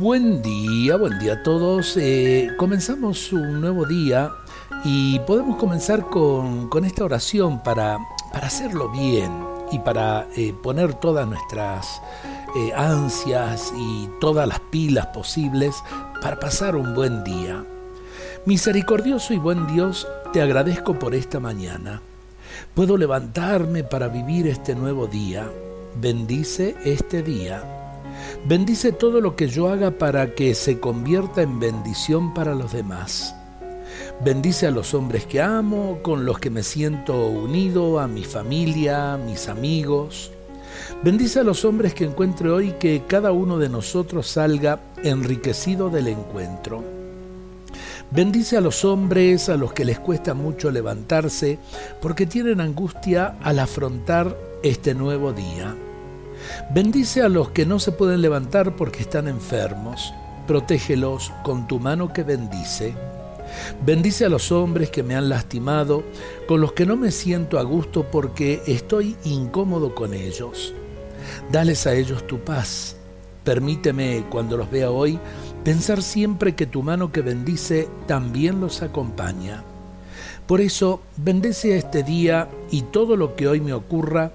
Buen día, buen día a todos. Eh, comenzamos un nuevo día y podemos comenzar con, esta oración para, para, hacerlo bien y para eh, poner todas nuestras eh, ansias y todas las pilas posibles para pasar un buen día. Misericordioso y buen Dios, te agradezco por esta mañana. Puedo levantarme para vivir este nuevo día. Bendice este día Bendice todo lo que yo haga para que se convierta en bendición para los demás. Bendice a los hombres que amo, con los que me siento unido, a mi familia, mis amigos. Bendice a los hombres que encuentre hoy que cada uno de nosotros salga enriquecido del encuentro. Bendice a los hombres a los que les cuesta mucho levantarse porque tienen angustia al afrontar este nuevo día. Bendice a los que no se pueden levantar porque están enfermos. Protégelos con tu mano que bendice. Bendice a los hombres que me han lastimado, con los que no me siento a gusto porque estoy incómodo con ellos. Dales a ellos tu paz. Permíteme, cuando los vea hoy, pensar siempre que tu mano que bendice también los acompaña. Por eso, bendice este día y todo lo que hoy me ocurra,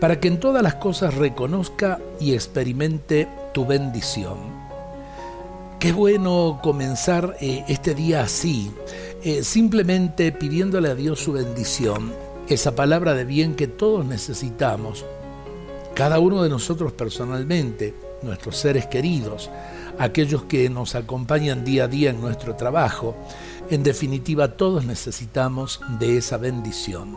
para que en todas las cosas reconozca y experimente tu bendición. Qué bueno comenzar eh, este día así, eh, simplemente pidiéndole a Dios su bendición, esa palabra de bien que todos necesitamos, cada uno de nosotros personalmente, nuestros seres queridos, aquellos que nos acompañan día a día en nuestro trabajo, en definitiva todos necesitamos de esa bendición.